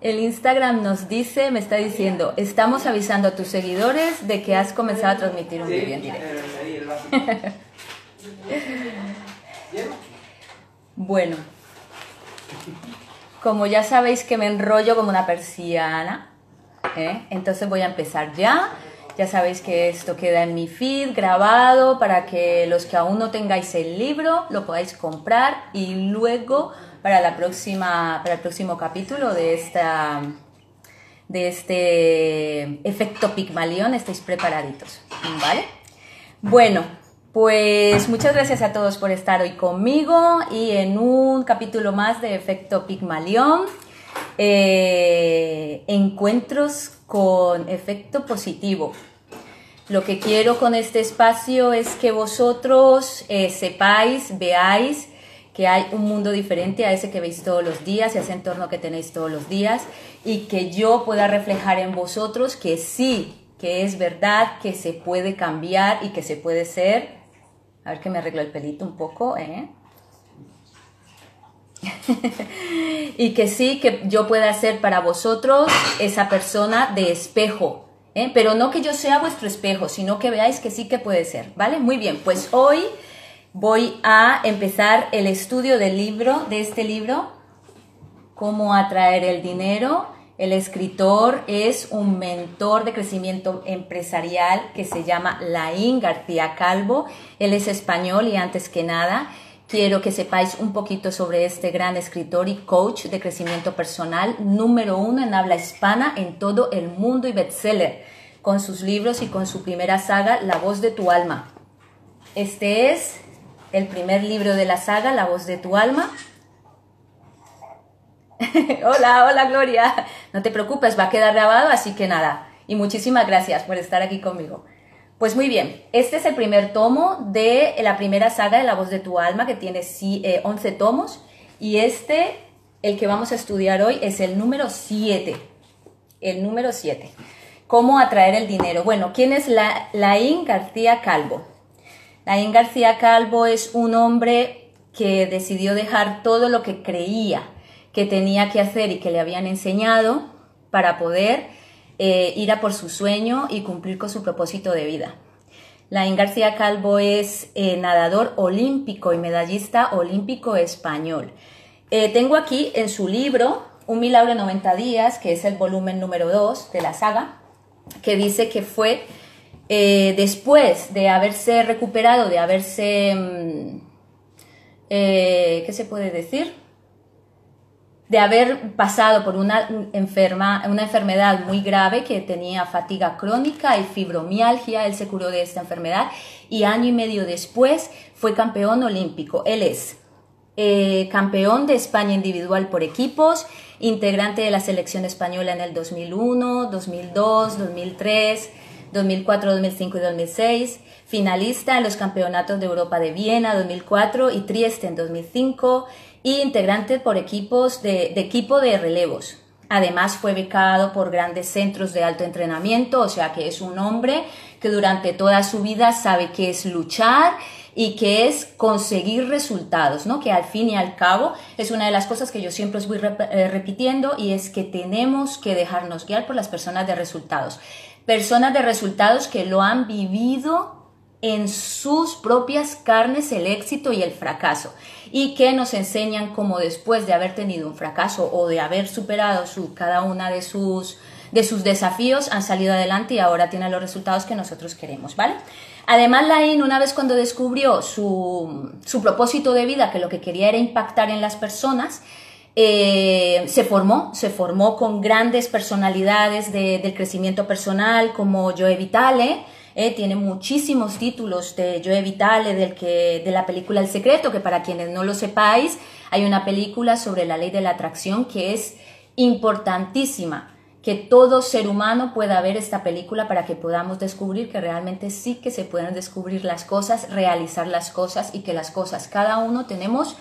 el Instagram nos dice, me está diciendo, estamos avisando a tus seguidores de que has comenzado a transmitir un vídeo en directo. bueno, como ya sabéis que me enrollo como una persiana, ¿eh? entonces voy a empezar ya. Ya sabéis que esto queda en mi feed grabado para que los que aún no tengáis el libro lo podáis comprar y luego para, la próxima, para el próximo capítulo de, esta, de este efecto Pigmalión estéis preparaditos, ¿vale? Bueno, pues muchas gracias a todos por estar hoy conmigo y en un capítulo más de efecto Pigmalión. Eh, encuentros con efecto positivo. Lo que quiero con este espacio es que vosotros eh, sepáis, veáis que hay un mundo diferente a ese que veis todos los días, y a ese entorno que tenéis todos los días, y que yo pueda reflejar en vosotros que sí, que es verdad, que se puede cambiar y que se puede ser. A ver que me arreglo el pelito un poco, ¿eh? y que sí, que yo pueda ser para vosotros esa persona de espejo, ¿eh? pero no que yo sea vuestro espejo, sino que veáis que sí que puede ser, ¿vale? Muy bien, pues hoy voy a empezar el estudio del libro, de este libro, Cómo atraer el dinero. El escritor es un mentor de crecimiento empresarial que se llama Laín García Calvo. Él es español y antes que nada quiero que sepáis un poquito sobre este gran escritor y coach de crecimiento personal, número uno en habla hispana en todo el mundo y bestseller, con sus libros y con su primera saga, La voz de tu alma. Este es el primer libro de la saga, La voz de tu alma. hola, hola Gloria. No te preocupes, va a quedar grabado, así que nada. Y muchísimas gracias por estar aquí conmigo. Pues muy bien, este es el primer tomo de la primera saga de La voz de tu alma, que tiene 11 eh, tomos. Y este, el que vamos a estudiar hoy, es el número 7. El número 7. ¿Cómo atraer el dinero? Bueno, ¿quién es la, Laín García Calvo? Laín García Calvo es un hombre que decidió dejar todo lo que creía que tenía que hacer y que le habían enseñado para poder eh, ir a por su sueño y cumplir con su propósito de vida. Laín García Calvo es eh, nadador olímpico y medallista olímpico español. Eh, tengo aquí en su libro Un milagro en 90 días, que es el volumen número 2 de la saga, que dice que fue eh, después de haberse recuperado, de haberse, mm, eh, ¿qué se puede decir? De haber pasado por una, enfermedad muy grave que tenía fatiga crónica y fibromialgia, él se curó de esta enfermedad y año y medio después fue campeón olímpico. Él es eh, campeón de España individual por equipos, integrante de la selección española en el 2001, 2002, 2003 2004, 2005 y 2006, finalista en los Campeonatos de Europa de Viena 2004 y Trieste en 2005 y integrante por equipos de, equipo de relevos. Además fue becado por grandes centros de alto entrenamiento, o sea que es un hombre que durante toda su vida sabe qué es luchar y que es conseguir resultados, ¿no? Que al fin y al cabo es una de las cosas que yo siempre os voy eh, repitiendo y es que tenemos que dejarnos guiar por las personas de resultados personas de resultados que lo han vivido en sus propias carnes el éxito y el fracaso y que nos enseñan cómo después de haber tenido un fracaso o de haber superado su, cada una de sus, de sus desafíos han salido adelante y ahora tienen los resultados que nosotros queremos, ¿vale? Además, Lain, una vez cuando descubrió su, su propósito de vida, que lo que quería era impactar en las personas, eh, se formó, se formó con grandes personalidades del crecimiento personal como Joe Vitale, eh, tiene muchísimos títulos de Joe Vitale del que, de la película El Secreto, que para quienes no lo sepáis, hay una película sobre la ley de la atracción que es importantísima que todo ser humano pueda ver esta película para que podamos descubrir que realmente sí que se pueden descubrir las cosas, realizar las cosas y que las cosas, cada uno tenemos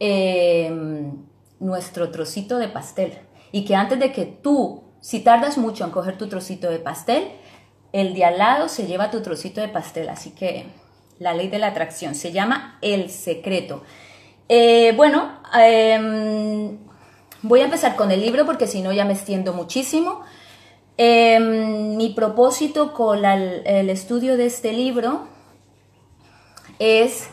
eh, nuestro trocito de pastel. Y que antes de que tú, si tardas mucho en coger tu trocito de pastel, el de al lado se lleva tu trocito de pastel. Así que la ley de la atracción se llama el secreto. Eh, bueno, em, Voy a empezar con el libro porque si no ya me extiendo muchísimo. Em, mi propósito con el estudio de este libro es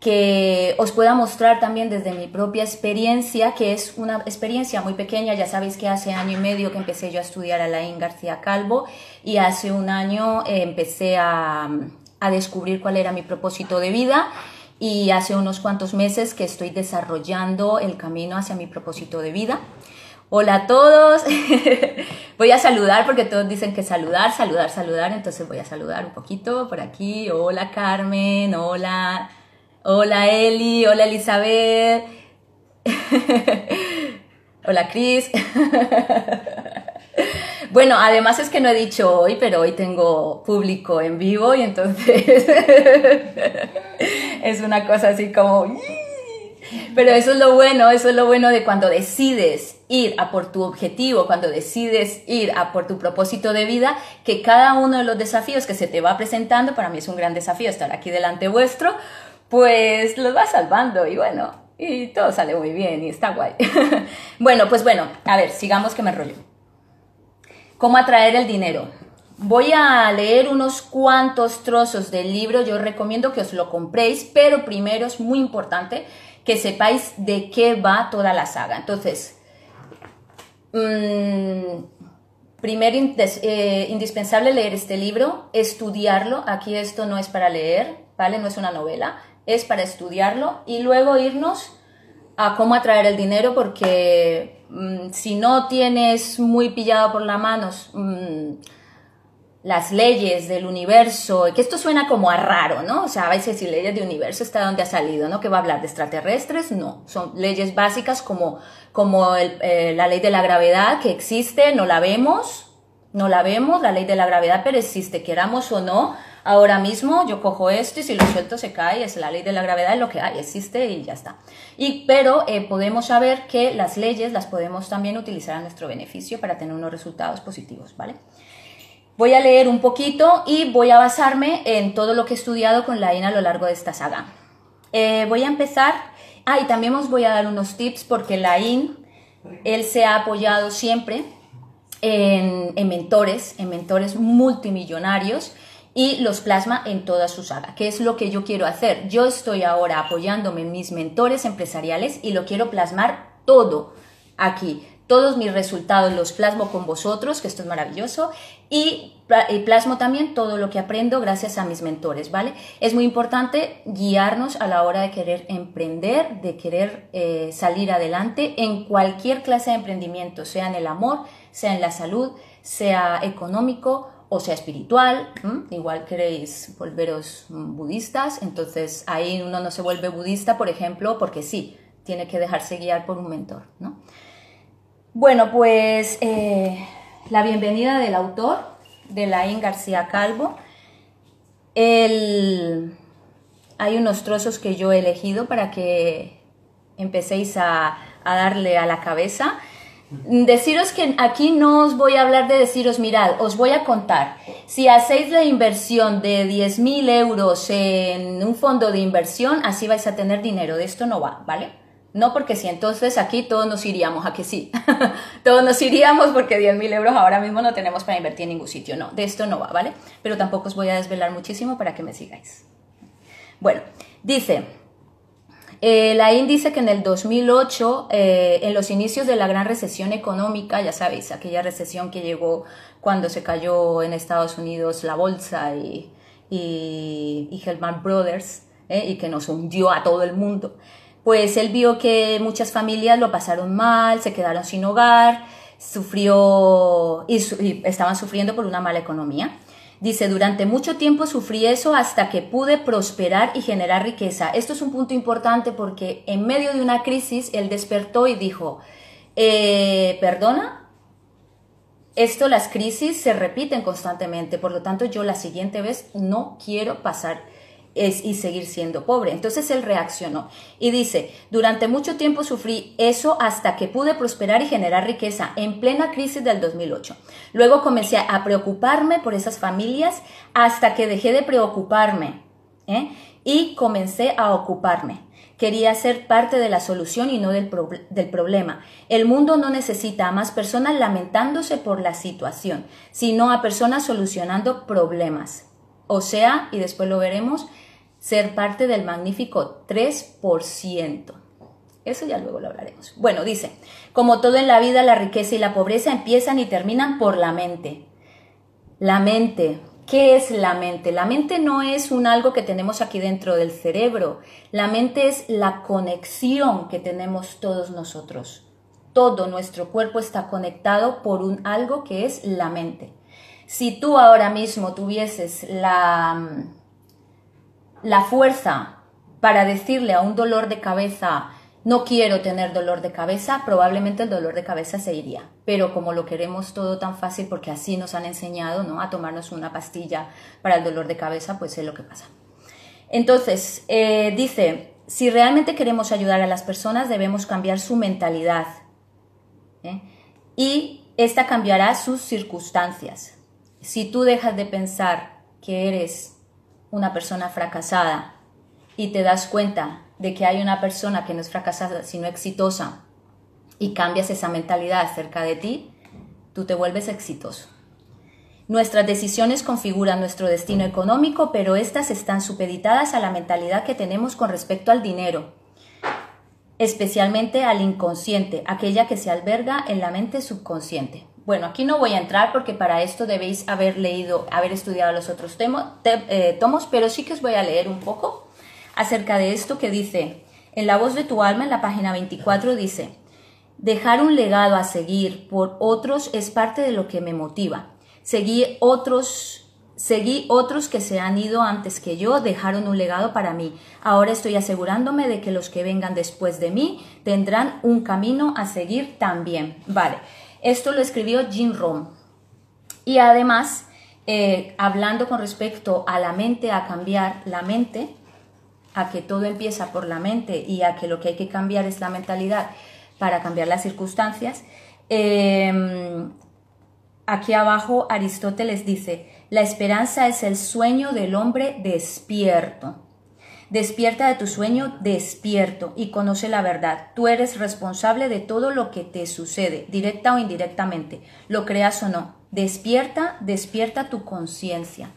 que os pueda mostrar también desde mi propia experiencia, que es una experiencia muy pequeña, ya sabéis que hace año y medio que empecé yo a estudiar a Laín García Calvo y hace un año eh, empecé a, a descubrir cuál era mi propósito de vida y hace unos cuantos meses que estoy desarrollando el camino hacia mi propósito de vida. Hola a todos. voy a saludar porque todos dicen que saludar, saludar, saludar. Entonces voy a saludar un poquito por aquí. Hola Carmen, hola. Hola Eli, hola Elizabeth. hola Cris. Bueno, además es que no he dicho hoy, pero hoy tengo público en vivo y entonces es una cosa así como... Pero eso es lo bueno, eso es lo bueno de cuando decides ir a por tu objetivo, cuando decides ir a por tu propósito de vida, que cada uno de los desafíos que se te va presentando, para mí es un gran desafío estar aquí delante vuestro, pues los va salvando y bueno, y todo sale muy bien y está guay. bueno, pues bueno, a ver, sigamos que me rollo. ¿Cómo atraer el dinero? Voy a leer unos cuantos trozos del libro, yo recomiendo que os lo compréis, pero primero es muy importante que sepáis de qué va toda la saga. Entonces, mmm, primero eh, indispensable leer este libro, estudiarlo, aquí esto no es para leer, ¿vale? No es una novela, es para estudiarlo y luego irnos a cómo atraer el dinero porque mm, si no tienes muy pillado por la mano mm, las leyes del universo, que esto suena como a raro, ¿no? O sea, a veces decir leyes del universo está donde ha salido, ¿no? Que va a hablar de extraterrestres, no, son leyes básicas como, como eh, la ley de la gravedad que existe, no la vemos, no la vemos, la ley de la gravedad, pero existe, queramos o no, Ahora mismo yo cojo esto y si lo suelto se cae, es la ley de la gravedad, es lo que hay, existe y ya está. Y, pero eh, podemos saber que las leyes las podemos también utilizar a nuestro beneficio para tener unos resultados positivos, ¿vale? Voy a leer un poquito y voy a basarme en todo lo que he estudiado con la INA a lo largo de esta saga. Eh, voy a empezar, ah, y también os voy a dar unos tips porque la IN, él se ha apoyado siempre en, en mentores, en mentores multimillonarios y los plasma en toda su saga, que es lo que yo quiero hacer. Yo estoy ahora apoyándome en mis mentores empresariales y lo quiero plasmar todo aquí. Todos mis resultados los plasmo con vosotros, que esto es maravilloso, y, plasmo también todo lo que aprendo gracias a mis mentores, ¿vale? Es muy importante guiarnos a la hora de querer emprender, de querer eh, salir adelante en cualquier clase de emprendimiento, sea en el amor, sea en la salud, sea económico o sea espiritual, igual queréis volveros budistas, entonces ahí uno no se vuelve budista, por ejemplo, porque sí, tiene que dejarse guiar por un mentor. ¿no? Bueno, pues eh, la bienvenida del autor, de Laín García Calvo. hay unos trozos que yo he elegido para que empecéis a, a darle a la cabeza. Deciros que aquí no os voy a hablar de deciros, mirad, os voy a contar. Si hacéis la inversión de 10.000 euros en un fondo de inversión, así vais a tener dinero. De esto no va, ¿vale? No porque si entonces aquí todos nos iríamos, a que sí. todos nos iríamos porque 10.000 euros ahora mismo no tenemos para invertir en ningún sitio. No, de esto no va, ¿vale? Pero tampoco os voy a desvelar muchísimo para que me sigáis. Bueno, dice, eh, la IN dice que en el 2008, eh, en los inicios de la gran recesión económica, ya sabéis, aquella recesión que llegó cuando se cayó en Estados Unidos la bolsa y, y, Hellman Brothers, eh, y que nos hundió a todo el mundo, pues él vio que muchas familias lo pasaron mal, se quedaron sin hogar, sufrió y estaban sufriendo por una mala economía. Dice, durante mucho tiempo sufrí eso hasta que pude prosperar y generar riqueza. Esto es un punto importante porque en medio de una crisis él despertó y dijo, eh, perdona, esto las crisis se repiten constantemente, por lo tanto yo la siguiente vez no quiero pasar y seguir siendo pobre. Entonces él reaccionó y dice, durante mucho tiempo sufrí eso hasta que pude prosperar y generar riqueza en plena crisis del 2008. Luego comencé a preocuparme por esas familias hasta que dejé de preocuparme. ¿eh? y comencé a ocuparme. Quería ser parte de la solución y no del, del, problema. El mundo no necesita a más personas lamentándose por la situación, sino a personas solucionando problemas. O sea, y después lo veremos, ser parte del magnífico 3%. Eso ya luego lo hablaremos. Bueno, dice, como todo en la vida, la riqueza y la pobreza empiezan y terminan por la mente. La mente, ¿Qué es la mente? La mente no es un algo que tenemos aquí dentro del cerebro. La mente es la conexión que tenemos todos nosotros. Todo nuestro cuerpo está conectado por un algo que es la mente. Si tú ahora mismo tuvieses la, la fuerza para decirle a un dolor de cabeza, no quiero tener dolor de cabeza, probablemente el dolor de cabeza se iría. Pero como lo queremos todo tan fácil, porque así nos han enseñado ¿no? a tomarnos una pastilla para el dolor de cabeza, pues es lo que pasa. Entonces, eh, dice, si realmente queremos ayudar a las personas, debemos cambiar su mentalidad. ¿eh? Y esta cambiará sus circunstancias. Si tú dejas de pensar que eres una persona fracasada y te das cuenta de que hay una persona que no es fracasada, sino exitosa, y cambias esa mentalidad acerca de ti, tú te vuelves exitoso. Nuestras decisiones configuran nuestro destino económico, pero estas están supeditadas a la mentalidad que tenemos con respecto al dinero, especialmente al inconsciente, aquella que se alberga en la mente subconsciente. Bueno, aquí no voy a entrar porque para esto debéis haber leído, haber estudiado los otros eh, tomos, pero sí que os voy a leer un poco acerca de esto que dice, en la voz de tu alma, en la página 24, dice, dejar un legado a seguir por otros es parte de lo que me motiva. Seguí otros, seguí otros que se han ido antes que yo, dejaron un legado para mí. Ahora estoy asegurándome de que los que vengan después de mí tendrán un camino a seguir también. Vale, esto lo escribió Jim Rohn. Y además, eh, hablando con respecto a la mente, a cambiar la mente, a que todo empieza por la mente y a que lo que hay que cambiar es la mentalidad para cambiar las circunstancias, em, aquí abajo Aristóteles dice, la esperanza es el sueño del hombre despierto. Despierta de tu sueño, despierto y conoce la verdad. Tú eres responsable de todo lo que te sucede, directa o indirectamente, lo creas o no. Despierta, despierta tu conciencia.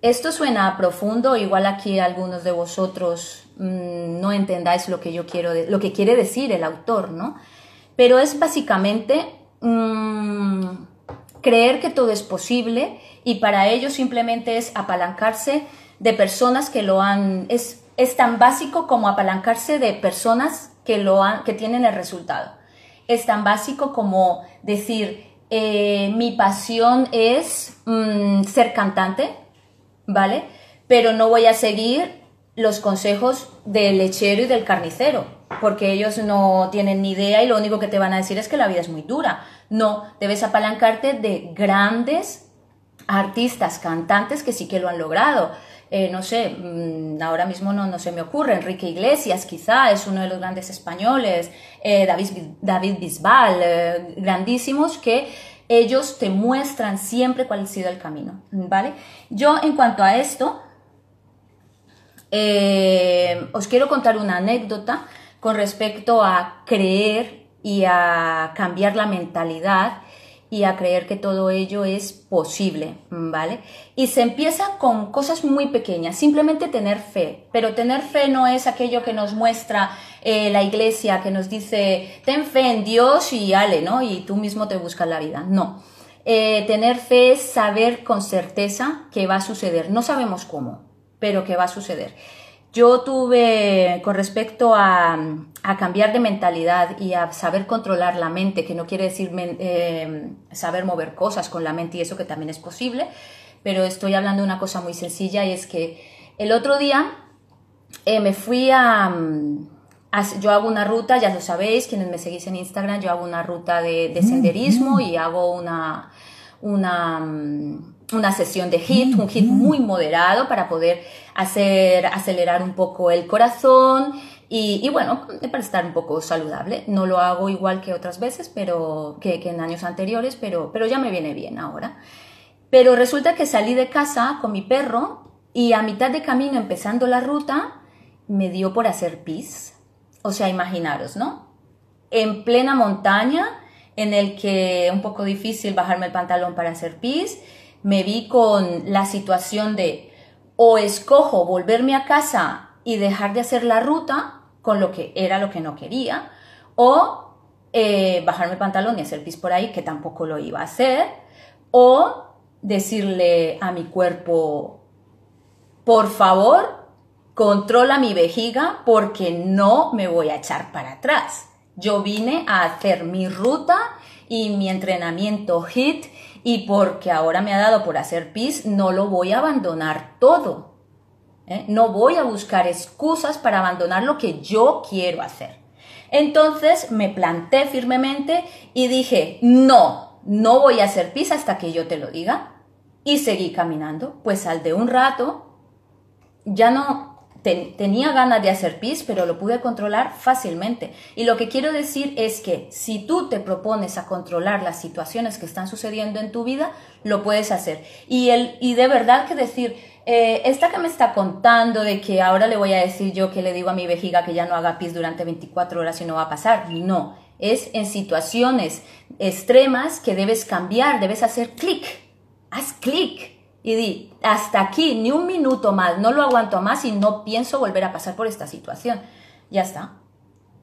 Esto suena profundo, igual aquí algunos de vosotros mm, no entendáis lo que yo quiero, lo que quiere decir el autor, ¿no? Pero es básicamente mm, creer que todo es posible y para ello simplemente es apalancarse de personas que lo han, es, es tan básico como apalancarse de personas que lo han, que tienen el resultado. Es tan básico como decir, eh, mi pasión es mm, ser cantante, ¿vale? Pero no voy a seguir los consejos del lechero y del carnicero, porque ellos no tienen ni idea y lo único que te van a decir es que la vida es muy dura. No, debes apalancarte de grandes artistas, cantantes que sí que lo han logrado. Eh, no sé, mm, ahora mismo no, no, se me ocurre, Enrique Iglesias quizá es uno de los grandes españoles, eh, David, David Bisbal, eh, grandísimos que ellos te muestran siempre cuál ha sido el camino, ¿vale? Yo en cuanto a esto, os quiero contar una anécdota con respecto a creer y a cambiar la mentalidad y a creer que todo ello es posible, ¿vale? Y se empieza con cosas muy pequeñas, simplemente tener fe, pero tener fe no es aquello que nos muestra eh, la iglesia, que nos dice, ten fe en Dios y ale, ¿no? Y tú mismo te buscas la vida, no. Eh, tener fe es saber con certeza que va a suceder, no sabemos cómo, pero que va a suceder. Yo tuve, con respecto a, cambiar de mentalidad y a saber controlar la mente, que no quiere decir eh, saber mover cosas con la mente y eso que también es posible, pero estoy hablando de una cosa muy sencilla y es que el otro día eh, me fui a, Yo hago una ruta, ya lo sabéis, quienes me seguís en Instagram, yo hago una ruta de, de senderismo y hago una, una una sesión de HIT, un HIT muy moderado para poder hacer acelerar un poco el corazón y, bueno, para estar un poco saludable. No lo hago igual que otras veces, pero que, en años anteriores, pero, pero ya me viene bien ahora. Pero resulta que salí de casa con mi perro Y a mitad de camino, empezando la ruta, me dio por hacer pis. O sea, imaginaros, ¿no? En plena montaña, en el que un poco difícil bajarme el pantalón para hacer pis, me vi con la situación de o escojo volverme a casa y dejar de hacer la ruta con lo que era lo que no quería, o eh, bajarme el pantalón y hacer pis por ahí, que tampoco lo iba a hacer, o decirle a mi cuerpo, por favor, controla mi vejiga porque no me voy a echar para atrás. Yo vine a hacer mi ruta y mi entrenamiento HIT y porque ahora me ha dado por hacer pis, no lo voy a abandonar todo. ¿eh? No voy a buscar excusas para abandonar lo que yo quiero hacer. Entonces me planté firmemente y dije, no, no voy a hacer pis hasta que yo te lo diga. Y seguí caminando. Pues al de un rato, ya no tenía ganas de hacer pis, pero lo pude controlar fácilmente. Y lo que quiero decir es que si tú te propones a controlar las situaciones que están sucediendo en tu vida, lo puedes hacer. Y, el, y de verdad que decir, eh, esta que me está contando de que ahora le voy a decir yo que le digo a mi vejiga que ya no haga pis durante 24 horas y no va a pasar, no. Es en situaciones extremas que debes cambiar, debes hacer clic. Haz clic y di, hasta aquí, ni un minuto más, no lo aguanto más y no pienso volver a pasar por esta situación. Ya está.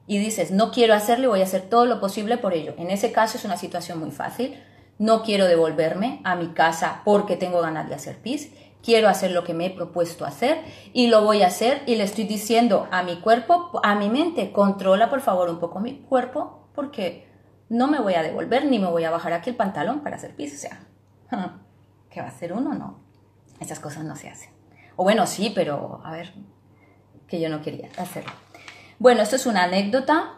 Y dices, no quiero hacerlo, voy a hacer todo lo posible por ello. En ese caso es una situación muy fácil. No quiero devolverme a mi casa porque tengo ganas de hacer pis. Quiero hacer lo que me he propuesto hacer y lo voy a hacer y le estoy diciendo a mi cuerpo, a mi mente, controla por favor un poco mi cuerpo porque no me voy a devolver ni me voy a bajar aquí el pantalón para hacer pis. O sea, ¿Qué va a hacer uno? No. Esas cosas no se hacen. O bueno, sí, pero a ver, que yo no quería hacerlo. Bueno, esto es una anécdota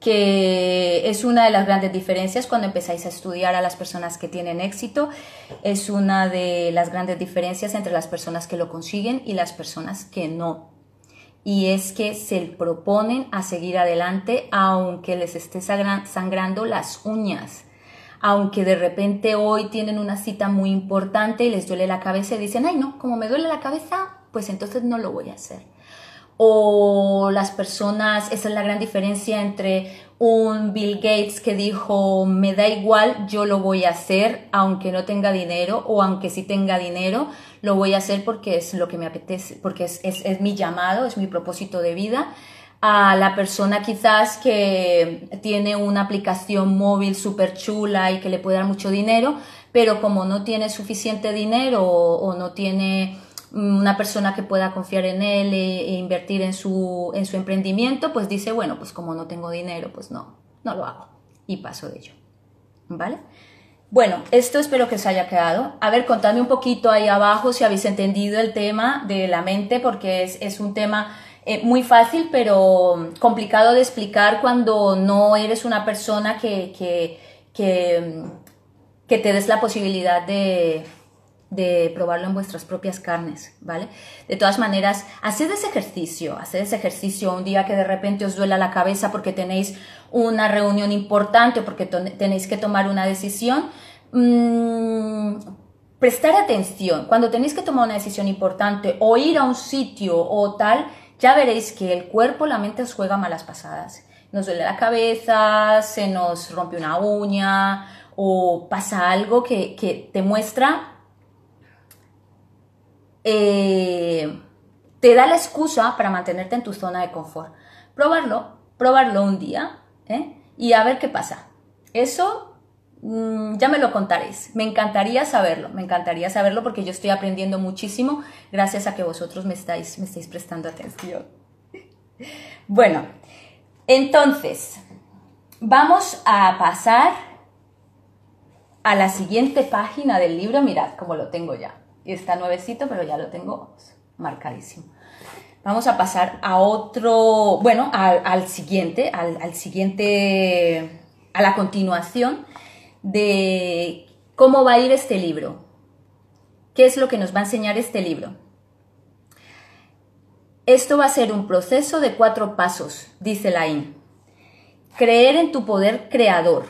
que es una de las grandes diferencias cuando empezáis a estudiar a las personas que tienen éxito. Es una de las grandes diferencias entre las personas que lo consiguen y las personas que no. Y es que se proponen a seguir adelante aunque les esté sangrando las uñas aunque de repente hoy tienen una cita muy importante y les duele la cabeza y dicen, ay no, como me duele la cabeza, pues entonces no lo voy a hacer. O las personas, esa es la gran diferencia entre un Bill Gates que dijo, me da igual, yo lo voy a hacer, aunque no tenga dinero o aunque sí tenga dinero, lo voy a hacer porque es lo que me apetece, porque es, es mi llamado, es mi propósito de vida a la persona quizás que tiene una aplicación móvil súper chula y que le puede dar mucho dinero, pero como no tiene suficiente dinero o, no tiene una persona que pueda confiar en él e, e, invertir en su, en su emprendimiento, pues dice, bueno, pues como no tengo dinero, pues no, no lo hago y paso de ello. ¿Vale? Bueno, esto espero que os haya quedado. A ver, contadme un poquito ahí abajo si habéis entendido el tema de la mente, porque es, es un tema eh, muy fácil, pero complicado de explicar cuando no eres una persona que, que, que, te des la posibilidad de, de probarlo en vuestras propias carnes, ¿vale? De todas maneras, haced ese ejercicio, haced ese ejercicio un día que de repente os duela la cabeza porque tenéis una reunión importante o porque tenéis que tomar una decisión. Mm, prestar atención cuando tenéis que tomar una decisión importante o ir a un sitio o tal, ya veréis que el cuerpo, la mente os juega malas pasadas. Nos duele la cabeza, se nos rompe una uña o pasa algo que, te muestra, eh, te da la excusa para mantenerte en tu zona de confort. Probarlo, probarlo un día ¿eh? y a ver qué pasa. Eso Mm, ya me lo contaréis. Me encantaría saberlo, me encantaría saberlo porque yo estoy aprendiendo muchísimo gracias a que vosotros me estáis, me estáis prestando atención. Bueno, entonces, vamos a pasar a la siguiente página del libro. Mirad cómo lo tengo ya. Está nuevecito, pero ya lo tengo marcadísimo. Vamos a pasar a otro, bueno, al, siguiente, al siguiente, a la continuación de cómo va a ir este libro. ¿Qué es lo que nos va a enseñar este libro? Esto va a ser un proceso de cuatro pasos, dice Lain. Creer en tu poder creador,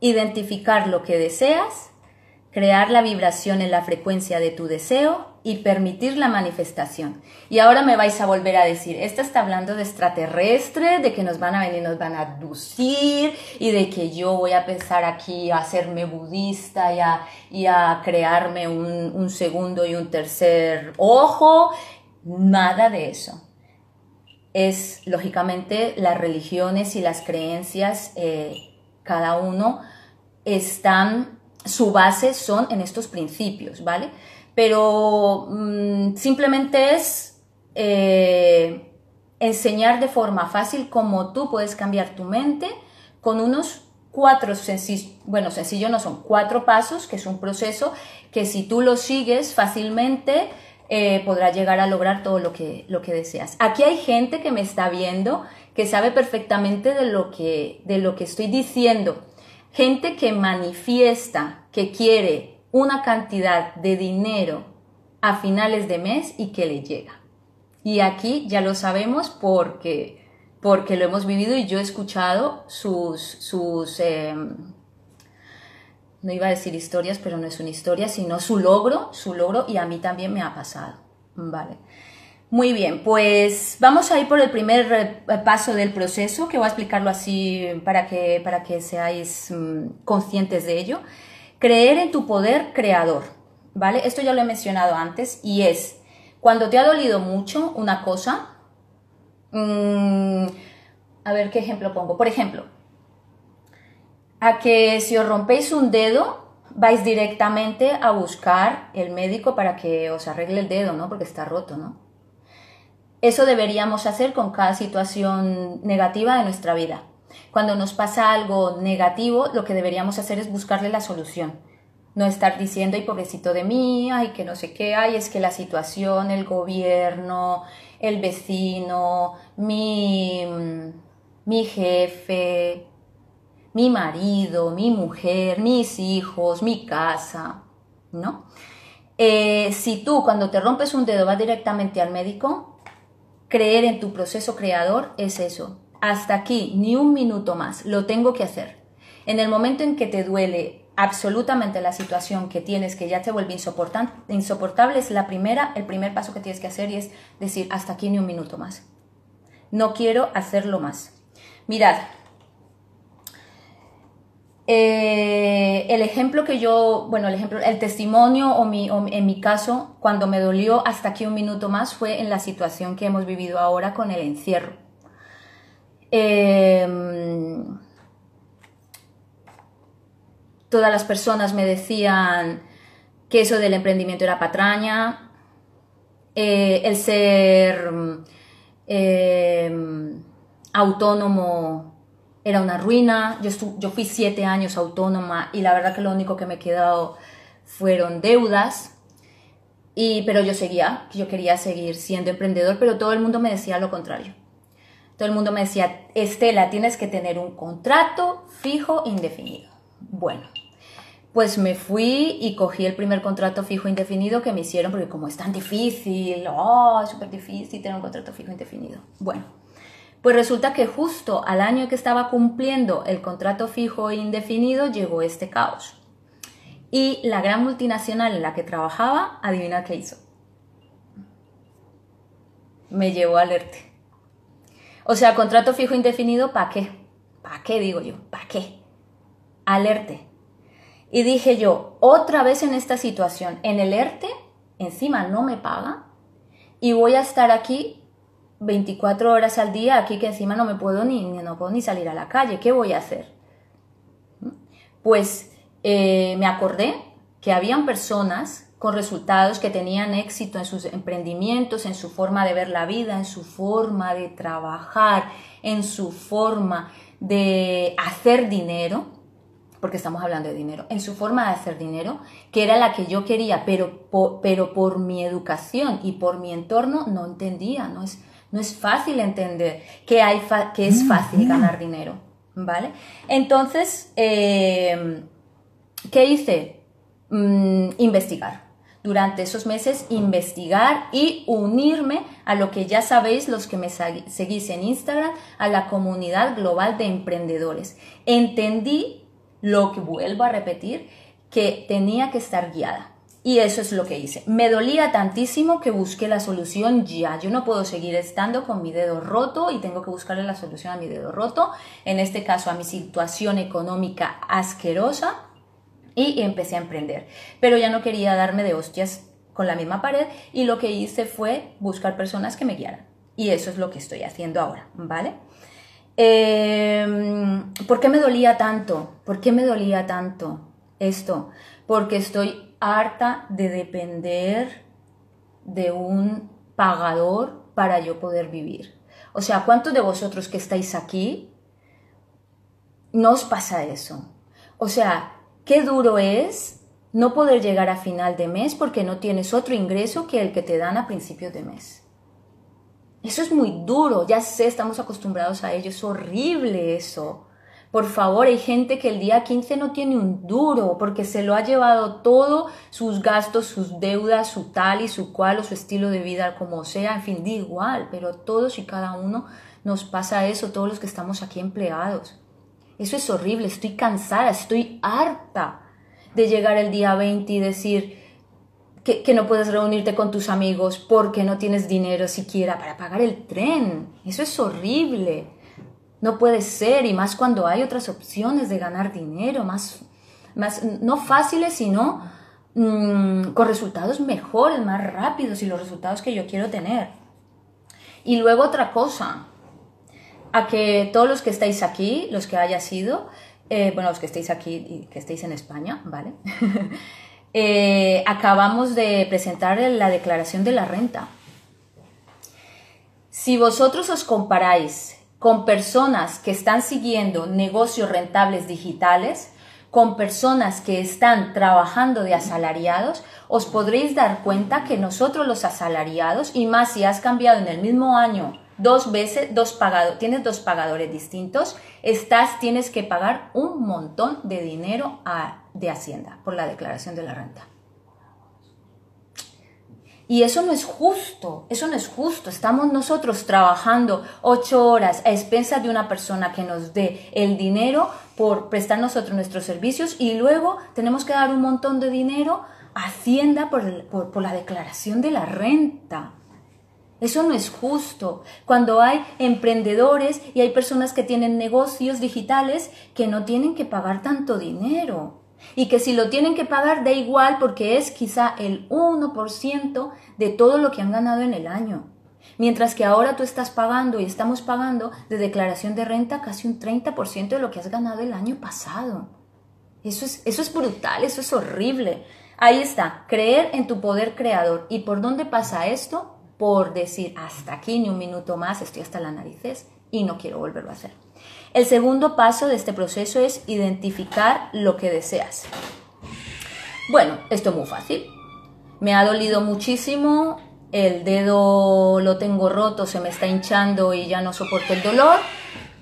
identificar lo que deseas, crear la vibración en la frecuencia de tu deseo, y permitir la manifestación. Y ahora me vais a volver a decir, esta está hablando de extraterrestre, de que nos van a venir, nos van a abducir y de que yo voy a empezar aquí a hacerme budista y a, crearme un, un segundo y un tercer ojo. Nada de eso es lógicamente las religiones y las creencias, eh, cada uno están, su base son en estos principios, ¿vale? Pero mm, simplemente es eh, enseñar de forma fácil cómo tú puedes cambiar tu mente con unos cuatro sencillos, bueno, sencillo no son cuatro pasos, que es un proceso que si tú lo sigues fácilmente, eh, podrá llegar a lograr todo lo que, lo que deseas. Aquí hay gente que me está viendo que sabe perfectamente de lo que, de lo que estoy diciendo. Gente que manifiesta que quiere una cantidad de dinero a finales de mes y que le llega. Y aquí ya lo sabemos porque, porque lo hemos vivido y yo he escuchado sus, sus em, no iba a decir historias, pero no es una historia, sino su logro, su logro y a mí también me ha pasado. Vale. Muy bien, pues vamos a ir por el primer eh, paso del proceso, que voy a explicarlo así para que, para que seáis mm, conscientes de ello. Creer en tu poder creador, ¿vale? Esto ya lo he mencionado antes y es cuando te ha dolido mucho una cosa, mm, a ver qué ejemplo pongo. Por ejemplo, a que si os rompéis un dedo, vais directamente a buscar el médico para que os arregle el dedo, ¿no? Porque está roto, ¿no? Eso deberíamos hacer con cada situación negativa de nuestra vida. Cuando nos pasa algo negativo, lo que deberíamos hacer es buscarle la solución. No estar diciendo, ay, pobrecito de mí, ay, que no sé qué, ay, es que la situación, el gobierno, el vecino, mi, mi jefe, mi marido, mi mujer, mis hijos, mi casa, ¿no? Eh, si tú cuando te rompes un dedo vas directamente al médico, creer en tu proceso creador es eso. Hasta aquí, ni un minuto más, lo tengo que hacer. En el momento en que te duele absolutamente la situación que tienes, que ya te vuelve insoportable, es la primera, el primer paso que tienes que hacer y es decir, hasta aquí ni un minuto más. No quiero hacerlo más. Mirad, eh, el ejemplo que yo, bueno, el ejemplo, el testimonio o, mi, en mi caso, cuando me dolió hasta aquí un minuto más, fue en la situación que hemos vivido ahora con el encierro. Em, todas las personas me decían que eso del emprendimiento era patraña, eh, el ser em, autónomo era una ruina. Yo, yo fui siete años autónoma y la verdad que lo único que me he quedado fueron deudas. Y, pero yo seguía, yo quería seguir siendo emprendedor, pero todo el mundo me decía lo contrario. Todo el mundo me decía, Estela, tienes que tener un contrato fijo indefinido. Bueno, pues me fui y cogí el primer contrato fijo indefinido que me hicieron, porque como es tan difícil, oh, es súper difícil tener un contrato fijo indefinido. Bueno, pues resulta que justo al año que estaba cumpliendo el contrato fijo indefinido llegó este caos. Y la gran multinacional en la que trabajaba, adivina qué hizo. Me llevó al ERTE. O sea, contrato fijo indefinido, ¿para qué? ¿Para qué digo yo? ¿Para qué? Alerte. Y dije yo, otra vez en esta situación, en el ERTE, encima no me paga y voy a estar aquí 24 horas al día aquí que encima no me puedo ni, no puedo ni salir a la calle. ¿Qué voy a hacer? Pues eh, me acordé que habían personas con resultados que tenían éxito en sus emprendimientos, en su forma de ver la vida, en su forma de trabajar, en su forma de hacer dinero, porque estamos hablando de dinero, en su forma de hacer dinero, que era la que yo quería, pero por, pero por mi educación y por mi entorno no entendía, no es, no es fácil entender que, hay que es fácil ganar dinero, ¿vale? Entonces, eh, ¿qué hice? Mm, investigar. Durante esos meses, investigar y unirme a lo que ya sabéis los que me seguís en Instagram, a la comunidad global de emprendedores. Entendí lo que vuelvo a repetir, que tenía que estar guiada Y eso es lo que hice. Me dolía tantísimo que busqué la solución ya. Yo no puedo seguir estando con mi dedo roto y tengo que buscarle la solución a mi dedo roto. En este caso a mi situación económica asquerosa. Y empecé a emprender. Pero ya no quería darme de hostias con la misma pared y lo que hice fue buscar personas que me guiaran. Y eso es lo que estoy haciendo ahora, ¿vale? Em, ¿Por qué me dolía tanto? ¿Por qué me dolía tanto esto? Porque estoy harta de depender de un pagador para yo poder vivir. O sea, ¿cuántos de vosotros que estáis aquí no os pasa eso? O sea, qué duro es no poder llegar a final de mes porque no tienes otro ingreso que el que te dan a principios de mes. Eso es muy duro, ya sé, estamos acostumbrados a ello, es horrible eso. Por favor, hay gente que el día 15 no tiene un duro porque se lo ha llevado todo, sus gastos, sus deudas, su tal y su cual o su estilo de vida, como sea, en fin, da igual, pero todos y cada uno nos pasa eso, todos los que estamos aquí empleados. Eso es horrible, estoy cansada, estoy harta de llegar el día 20 y decir que, no puedes reunirte con tus amigos porque no tienes dinero siquiera para pagar el tren. Eso es horrible. No puede ser, y más cuando hay otras opciones de ganar dinero, más, más no fáciles, sino mm, con resultados mejores, más rápidos y los resultados que yo quiero tener. Y luego otra cosa, a que todos los que estáis aquí, los que haya sido, eh, bueno, los que estéis aquí y que estéis en España, ¿vale? Eh, acabamos de presentar la declaración de la renta. Si vosotros os comparáis con personas que están siguiendo negocios rentables digitales, con personas que están trabajando de asalariados, os podréis dar cuenta que nosotros los asalariados, y más si has cambiado en el mismo año dos veces, dos pagados, tienes dos pagadores distintos, estás, tienes que pagar un montón de dinero de Hacienda por la declaración de la renta. Y eso no es justo, eso no es justo. Estamos nosotros trabajando ocho horas a expensas de una persona que nos dé el dinero por prestar nosotros nuestros servicios y luego tenemos que dar un montón de dinero a Hacienda por la declaración de la renta. Eso no es justo. Cuando hay emprendedores y hay personas que tienen negocios digitales que no tienen que pagar tanto dinero. Y que si lo tienen que pagar da igual porque es quizá el 1% de todo lo que han ganado en el año. Mientras que ahora tú estás pagando y estamos pagando de declaración de renta casi un 30% de lo que has ganado el año pasado. Eso es, eso es brutal, eso es horrible. Ahí está, creer en tu poder creador. ¿Y por dónde pasa esto? Por decir hasta aquí ni un minuto más, estoy hasta la narices y no quiero volverlo a hacer. El segundo paso de este proceso es identificar lo que deseas. Bueno, esto es muy fácil. Me ha dolido muchísimo, el dedo lo tengo roto, se me está hinchando y ya no soporto el dolor.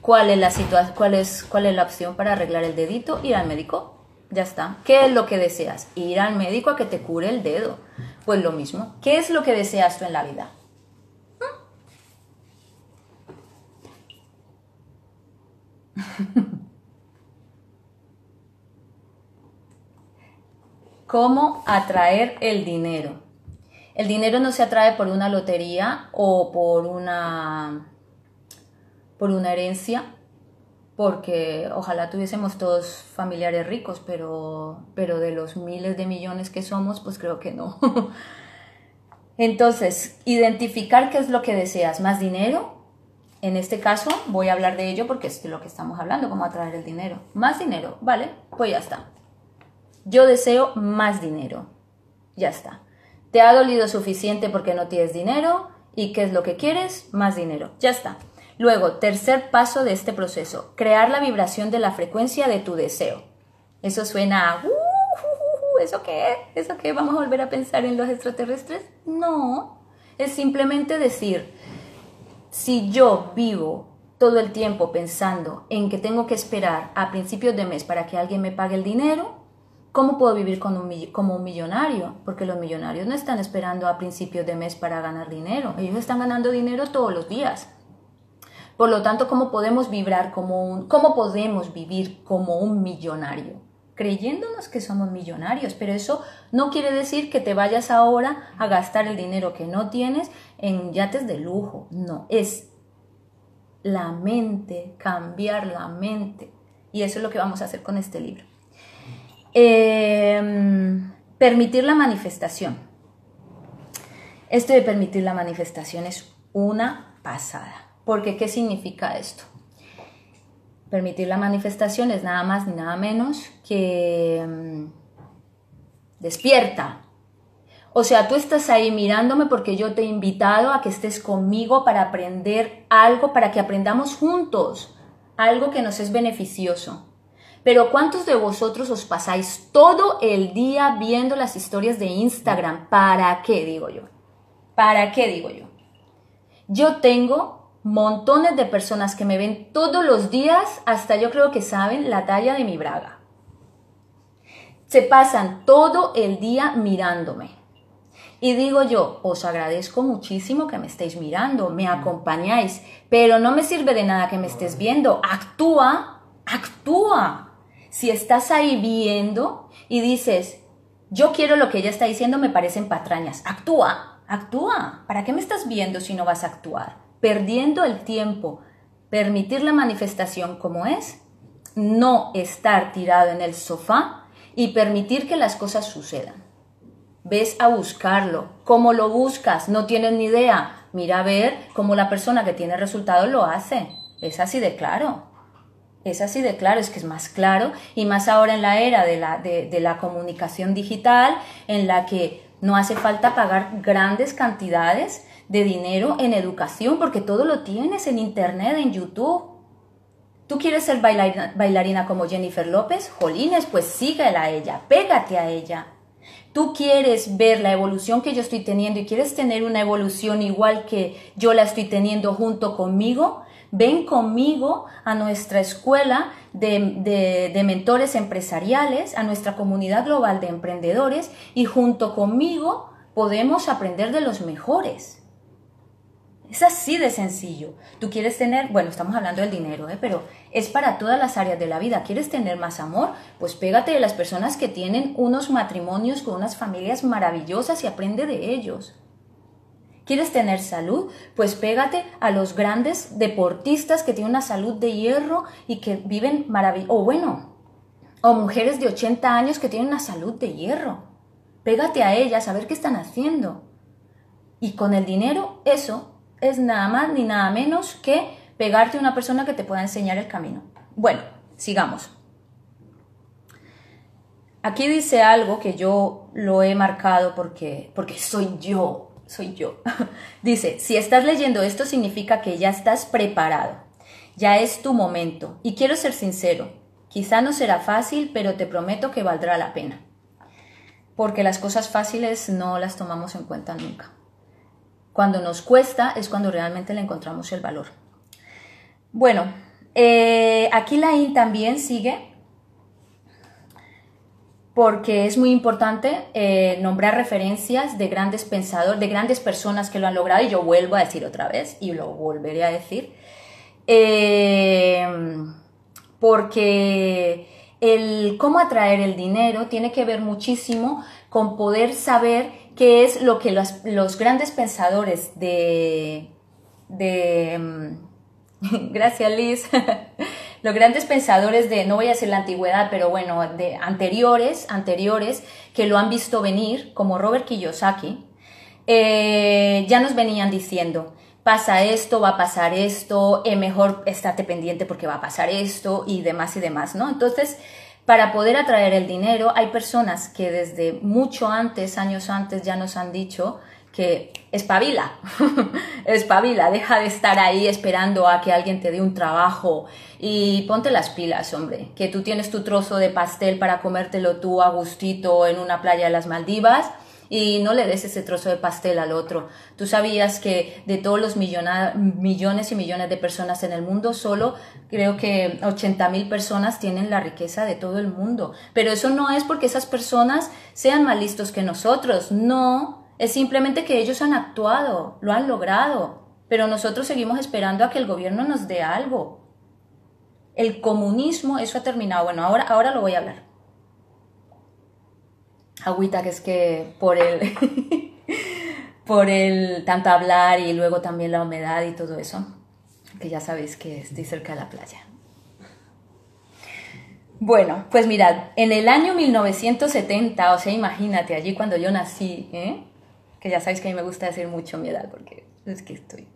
¿Cuál es la situación? Cuál es, cuál es la opción para arreglar el dedito? Ir al médico. Ya está. ¿Qué es lo que deseas? Ir al médico a que te cure el dedo. Pues lo mismo. ¿Qué es lo que deseas tú en la vida? ¿Cómo atraer el dinero? El dinero no se atrae por una lotería o por una por una herencia, porque ojalá tuviésemos todos familiares ricos, pero, pero de los miles de millones que somos, pues creo que no. Entonces, identificar qué es lo que deseas, más dinero, en este caso voy a hablar de ello porque es de lo que estamos hablando, cómo atraer el dinero. Más dinero, ¿vale? Pues ya está. Yo deseo más dinero. Ya está. ¿Te ha dolido suficiente porque no tienes dinero? ¿Y qué es lo que quieres? Más dinero. Ya está. Luego, tercer paso de este proceso, crear la vibración de la frecuencia de tu deseo. Eso suena a... Uh, uh, uh, ¿Eso qué? ¿Eso qué? ¿Vamos a volver a pensar en los extraterrestres? No. Es simplemente decir, si yo vivo todo el tiempo pensando en que tengo que esperar a principios de mes para que alguien me pague el dinero, ¿cómo puedo vivir como un millonario? Porque los millonarios no están esperando a principios de mes para ganar dinero, ellos están ganando dinero todos los días. Por lo tanto, ¿cómo podemos vibrar como un, cómo podemos vivir como un millonario? creyéndonos que somos millonarios, pero eso no quiere decir que te vayas ahora a gastar el dinero que no tienes en yates de lujo, no, es la mente, cambiar la mente. Y eso es lo que vamos a hacer con este libro. Em, permitir la manifestación. Esto de permitir la manifestación es una pasada. Porque, ¿qué significa esto? Permitir la manifestación es nada más ni nada menos que em, despierta. O sea, tú estás ahí mirándome porque yo te he invitado a que estés conmigo para aprender algo, para que aprendamos juntos algo que nos es beneficioso. Pero ¿cuántos de vosotros os pasáis todo el día viendo las historias de Instagram? ¿Para qué digo yo? ¿Para qué digo yo? Yo tengo montones de personas que me ven todos los días, hasta yo creo que saben la talla de mi braga. Se pasan todo el día mirándome. Y digo yo, os agradezco muchísimo que me estéis mirando, me acompañáis, pero no me sirve de nada que me estés viendo. Actúa, actúa si estás ahí viendo y dices, yo quiero lo que ella está diciendo, me parecen patrañas, actúa, actúa. ¿Para qué me estás viendo si no vas a actuar? Perdiendo el tiempo, permitir la manifestación como es, no estar tirado en el sofá y permitir que las cosas sucedan. Ves a buscarlo. ¿Cómo lo buscas? No tienes ni idea. Mira a ver cómo la persona que tiene resultados lo hace. Es así de claro. Es así de claro, es que es más claro y más ahora en la era de la, de, la comunicación digital en la que no hace falta pagar grandes cantidades de dinero en educación porque todo lo tienes en internet, en YouTube. ¿Tú quieres ser bailarina, bailarina como Jennifer López? Jolines, pues síguela a ella, pégate a ella. Tú quieres ver la evolución que yo estoy teniendo y quieres tener una evolución igual que yo la estoy teniendo junto conmigo, ven conmigo a nuestra escuela de, mentores empresariales, a nuestra comunidad global de emprendedores y junto conmigo podemos aprender de los mejores. Es así de sencillo. Tú quieres tener, bueno, estamos hablando del dinero, ¿eh? pero es para todas las áreas de la vida. ¿Quieres tener más amor? Pues pégate de las personas que tienen unos matrimonios con unas familias maravillosas y aprende de ellos. ¿Quieres tener salud? Pues pégate a los grandes deportistas que tienen una salud de hierro y que viven maravilloso. O bueno, o mujeres de 80 años que tienen una salud de hierro. Pégate a ellas a ver qué están haciendo. Y con el dinero, eso es nada más ni nada menos que pegarte a una persona que te pueda enseñar el camino. Bueno, sigamos. Aquí dice algo que yo lo he marcado porque, porque soy yo, soy yo. dice, si estás leyendo esto significa que ya estás preparado, ya es tu momento. Y quiero ser sincero, quizá no será fácil, pero te prometo que valdrá la pena. Porque las cosas fáciles no las tomamos en cuenta nunca. Cuando nos cuesta es cuando realmente le encontramos el valor. Bueno, eh, aquí la IN también sigue porque es muy importante eh, nombrar referencias de grandes pensadores, de grandes personas que lo han logrado, y yo vuelvo a decir otra vez, y lo volveré a decir, eh, porque el cómo atraer el dinero tiene que ver muchísimo con poder saber qué es lo que los, grandes pensadores de... de mm, gracias Liz. los grandes pensadores de, no voy a decir la antigüedad, pero bueno, de anteriores, anteriores, que lo han visto venir, como Robert Kiyosaki, eh, ya nos venían diciendo, pasa esto, va a pasar esto, eh, mejor estate pendiente porque va a pasar esto y demás y demás, ¿no? Entonces, para poder atraer el dinero, hay personas que desde mucho antes, años antes, ya nos han dicho que espabila, espabila, deja de estar ahí esperando a que alguien te dé un trabajo y ponte las pilas, hombre, que tú tienes tu trozo de pastel para comértelo tú a gustito en una playa de las Maldivas y no le des ese trozo de pastel al otro. Tú sabías que de todos los millones y millones de personas en el mundo, solo creo que 80 mil personas tienen la riqueza de todo el mundo. Pero eso no es porque esas personas sean más listos que nosotros, no, es simplemente que ellos han actuado, lo han logrado, pero nosotros seguimos esperando a que el gobierno nos dé algo. El comunismo, eso ha terminado. Bueno, ahora, ahora lo voy a hablar. Agüita que es que por el, por el tanto hablar y luego también la humedad y todo eso, que ya sabéis que estoy cerca de la playa. Bueno, pues mirad, en el año 1970, o sea, imagínate, allí cuando yo nací, ¿eh? que ya sabéis que a mí me gusta decir mucho mi edad, porque es que estoy.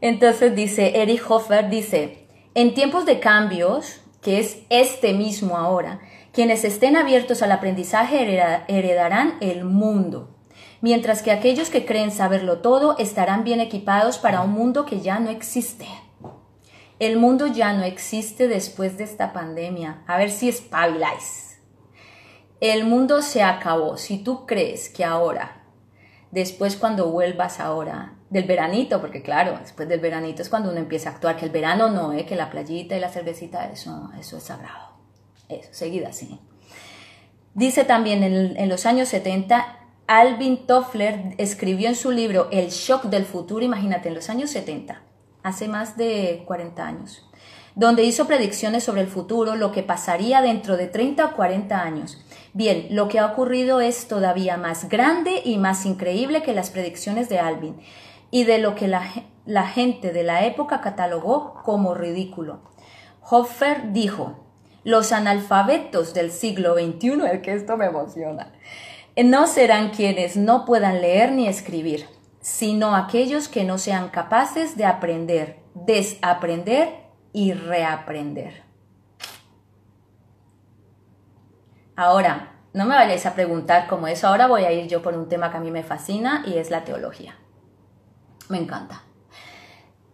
Entonces dice, Erich Hoffer dice, en tiempos de cambios, que es este mismo ahora, quienes estén abiertos al aprendizaje heredarán el mundo, mientras que aquellos que creen saberlo todo estarán bien equipados para un mundo que ya no existe. El mundo ya no existe después de esta pandemia. A ver si espabiláis. El mundo se acabó. Si tú crees que ahora, después cuando vuelvas ahora, del veranito, porque claro, después del veranito es cuando uno empieza a actuar, que el verano no, ¿eh? que la playita y la cervecita, eso, eso es sagrado. Eso, seguida así. Dice también en, los años 70, Alvin Toffler escribió en su libro El shock del futuro, imagínate, en los años 70, hace más de 40 años, donde hizo predicciones sobre el futuro, lo que pasaría dentro de 30 o 40 años. Bien, lo que ha ocurrido es todavía más grande y más increíble que las predicciones de Alvin y de lo que la, la gente de la época catalogó como ridículo. Hoffer dijo, los analfabetos del siglo XXI, el que esto me emociona, no serán quienes no puedan leer ni escribir, sino aquellos que no sean capaces de aprender, desaprender y reaprender. Ahora, no me vayáis a preguntar cómo es, ahora voy a ir yo por un tema que a mí me fascina y es la teología. Me encanta.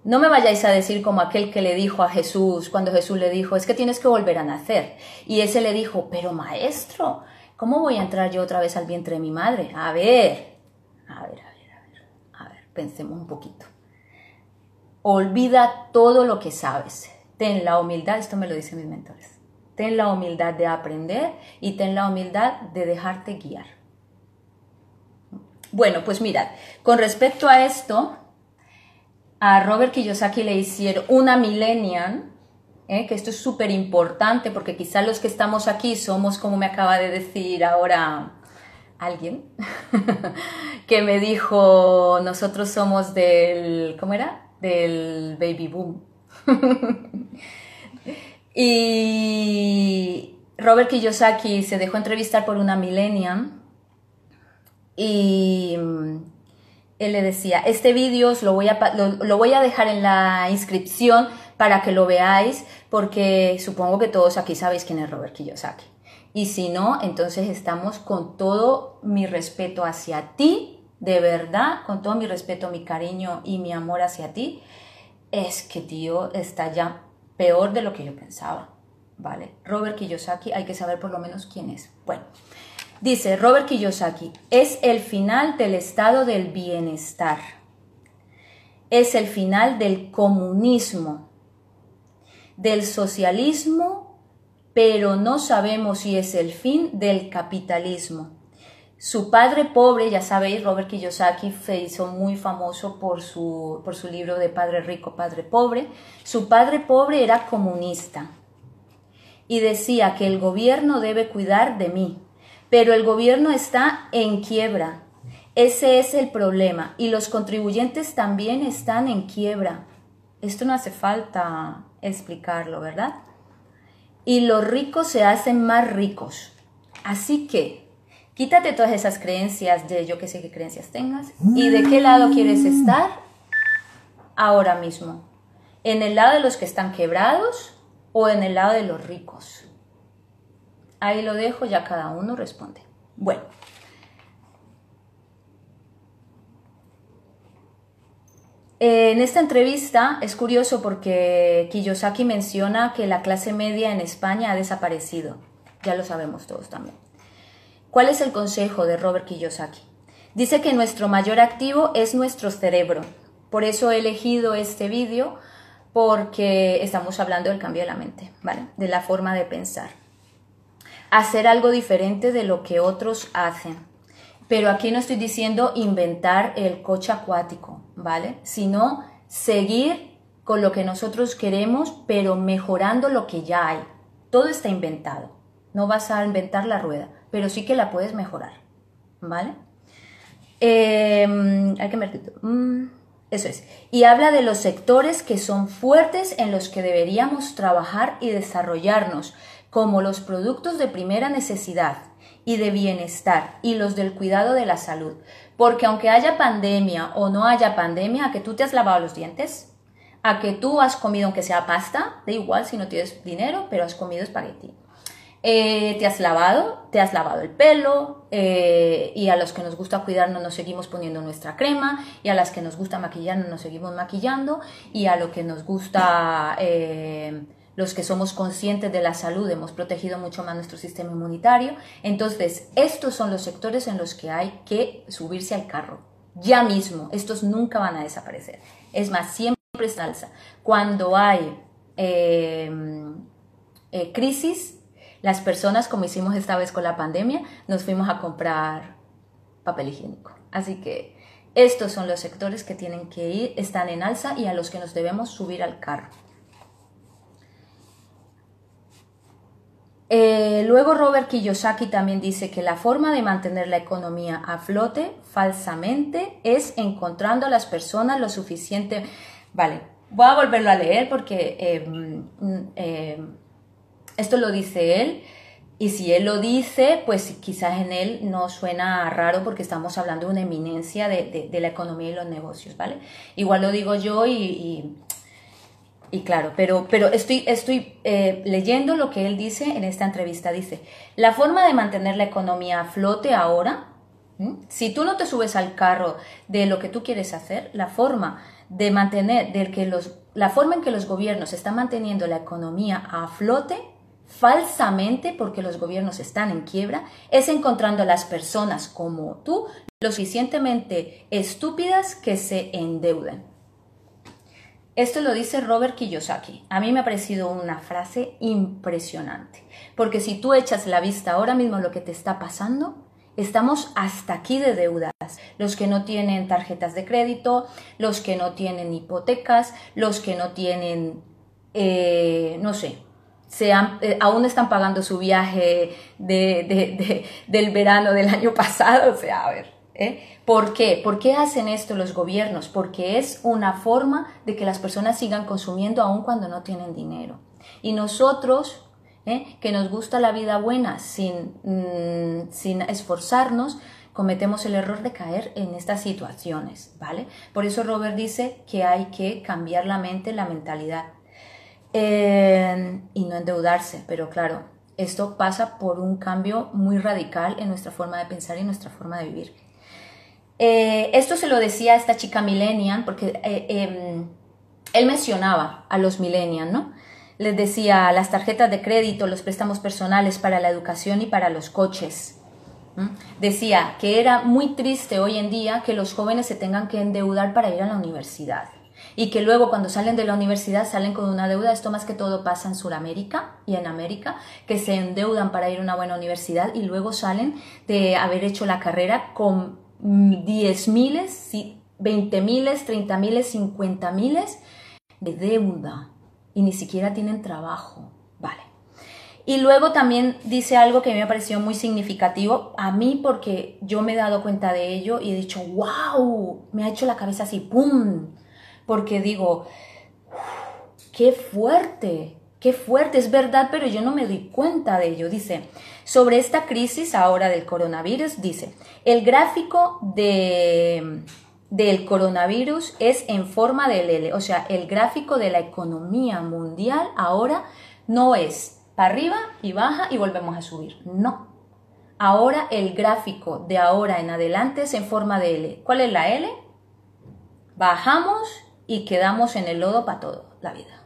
No me vayáis a decir como aquel que le dijo a Jesús, cuando Jesús le dijo, es que tienes que volver a nacer. Y ese le dijo, pero maestro, ¿cómo voy a entrar yo otra vez al vientre de mi madre? A ver, a ver, pensemos un poquito. Olvida todo lo que sabes. Ten la humildad, esto me lo dicen mis mentores. Ten la humildad de aprender y ten la humildad de dejarte guiar. Bueno, pues mirad, con respecto a esto, a Robert Kiyosaki le hicieron una millennial, ¿eh? que esto es súper importante porque quizás los que estamos aquí somos, como me acaba de decir ahora alguien que me dijo, nosotros somos del, ¿cómo era? Del baby boom. y Robert Kiyosaki se dejó entrevistar por una millennium y él le decía, este vídeo lo, voy a, lo voy a dejar en la inscripción para que lo veáis, porque supongo que todos aquí sabéis quién es Robert Kiyosaki. Y si no, entonces estamos con todo mi respeto hacia ti, de verdad, con todo mi respeto, mi cariño y mi amor hacia ti. Es que, tío, está ya peor de lo que yo pensaba. ¿Vale? Robert Kiyosaki, hay que saber por lo menos quién es. Bueno, dice Robert Kiyosaki, es el final del estado del bienestar. Es el final del comunismo, del socialismo pero no sabemos si es el fin del capitalismo. Su padre pobre, ya sabéis, Robert Kiyosaki se hizo muy famoso por su, por su libro de Padre Rico, Padre Pobre. Su padre pobre era comunista y decía que el gobierno debe cuidar de mí, pero el gobierno está en quiebra. Ese es el problema y los contribuyentes también están en quiebra. Esto no hace falta explicarlo, ¿verdad? y los ricos se hacen más ricos. Así que quítate todas esas creencias de yo que sé qué creencias tengas y de qué lado quieres estar ahora mismo. ¿En el lado de los que están quebrados o en el lado de los ricos? Ahí lo dejo, ya cada uno responde. Bueno. En esta entrevista es curioso porque Kiyosaki menciona que la clase media en España ha desaparecido. Ya lo sabemos todos también. ¿Cuál es el consejo de Robert Kiyosaki? Dice que nuestro mayor activo es nuestro cerebro. Por eso he elegido este vídeo porque estamos hablando del cambio de la mente, ¿vale? De la forma de pensar. Hacer algo diferente de lo que otros hacen pero aquí no estoy diciendo inventar el coche acuático, ¿vale? Sino seguir con lo que nosotros queremos, pero mejorando lo que ya hay. Todo está inventado. No vas a inventar la rueda. pero sí que la puedes mejorar, ¿vale? Em, hay que ver. Mm, eso es. Y habla de los sectores que son fuertes en los que deberíamos trabajar y desarrollarnos, como los productos de primera necesidad y de bienestar y los del cuidado de la salud. Porque aunque haya pandemia o no haya pandemia, a que tú te has lavado los dientes, a que tú has comido aunque sea pasta, da igual si no tienes dinero, pero has comido espagueti. Eh, te has lavado, te has lavado el pelo eh, y a los que nos gusta cuidarnos nos seguimos poniendo nuestra crema y a las que nos gusta maquillarnos nos seguimos maquillando y a lo que nos gusta eh, los que somos conscientes de la salud hemos protegido mucho más nuestro sistema inmunitario. Entonces, estos son los sectores en los que hay que subirse al carro. Ya mismo, estos nunca van a desaparecer. Es más, siempre es alza. Cuando hay crisis, las personas, como hicimos esta vez con la pandemia, nos fuimos a comprar papel higiénico. Así que estos son los sectores que tienen que ir, están en alza y a los que nos debemos subir al carro. Eh, luego Robert Kiyosaki también dice que la forma de mantener la economía a flote falsamente es encontrando a las personas lo suficiente. Vale, voy a volverlo a leer porque eh, mm, eh, esto lo dice él. Y si él lo dice, pues quizás en él no suena raro porque estamos hablando de una eminencia de, la economía y los negocios, ¿vale? Igual lo digo yo y, y, claro, pero, pero estoy, estoy eh, leyendo lo que él dice en esta entrevista. Dice, la forma de mantener la economía a flote ahora, si tú no te subes al carro de lo que tú quieres hacer, la forma de mantener, de que los, la forma en que los gobiernos están manteniendo la economía a flote falsamente porque los gobiernos están en quiebra, es encontrando a las personas como tú lo suficientemente estúpidas que se endeuden. Esto lo dice Robert Kiyosaki. A mí me ha parecido una frase impresionante, porque si tú echas la vista ahora mismo lo que te está pasando, estamos hasta aquí de deudas. Los que no tienen tarjetas de crédito, los que no tienen hipotecas, los que no tienen, eh, no sé, eh, aún están pagando su viaje del verano del año pasado. O sea, a ver, ¿eh? ¿por qué? ¿Por qué hacen esto los gobiernos? Porque es una forma de que las personas sigan consumiendo aún cuando no tienen dinero. Y nosotros, ¿eh? que nos gusta la vida buena sin, mm, sin esforzarnos, cometemos el error de caer en estas situaciones, ¿vale? Por eso Robert dice que hay que cambiar la mente, la mentalidad. Eh, y no endeudarse, pero claro, esto pasa por un cambio muy radical en nuestra forma de pensar y nuestra forma de vivir. Eh, esto se lo decía a esta chica millennial, porque eh, em, él mencionaba a los millennials, ¿no? Les decía las tarjetas de crédito, los préstamos personales para la educación y para los coches. Decía que era muy triste hoy en día que los jóvenes se tengan que endeudar para ir a la universidad y que luego cuando salen de la universidad salen con una deuda. Esto más que todo pasa en Sudamérica y en América, que se endeudan para ir a una buena universidad y luego salen de haber hecho la carrera con 10 miles, 20 miles, 30 miles, 50 miles de deuda y ni siquiera tienen trabajo. Vale. Y luego también dice algo que me ha parecido muy significativo a mí porque yo me he dado cuenta de ello y he dicho, wow, me ha hecho la cabeza así, ¡pum! porque digo, qué fuerte, qué fuerte, es verdad, pero yo no me doy cuenta de ello. Dice, sobre esta crisis ahora del coronavirus, dice, el gráfico de, del coronavirus es en forma de L, o sea, el gráfico de la economía mundial ahora no es para arriba y baja y volvemos a subir, no. Ahora el gráfico de ahora en adelante es en forma de L. ¿Cuál es la L? Bajamos y quedamos en el lodo para toda la vida.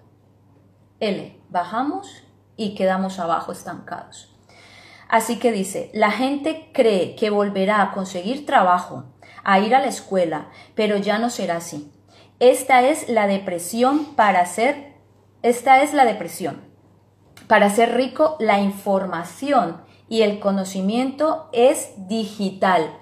L, bajamos y quedamos abajo estancados. Así que dice, la gente cree que volverá a conseguir trabajo, a ir a la escuela, pero ya no será así. Esta es la depresión para ser, esta es la depresión. Para ser rico, la información y el conocimiento es digital.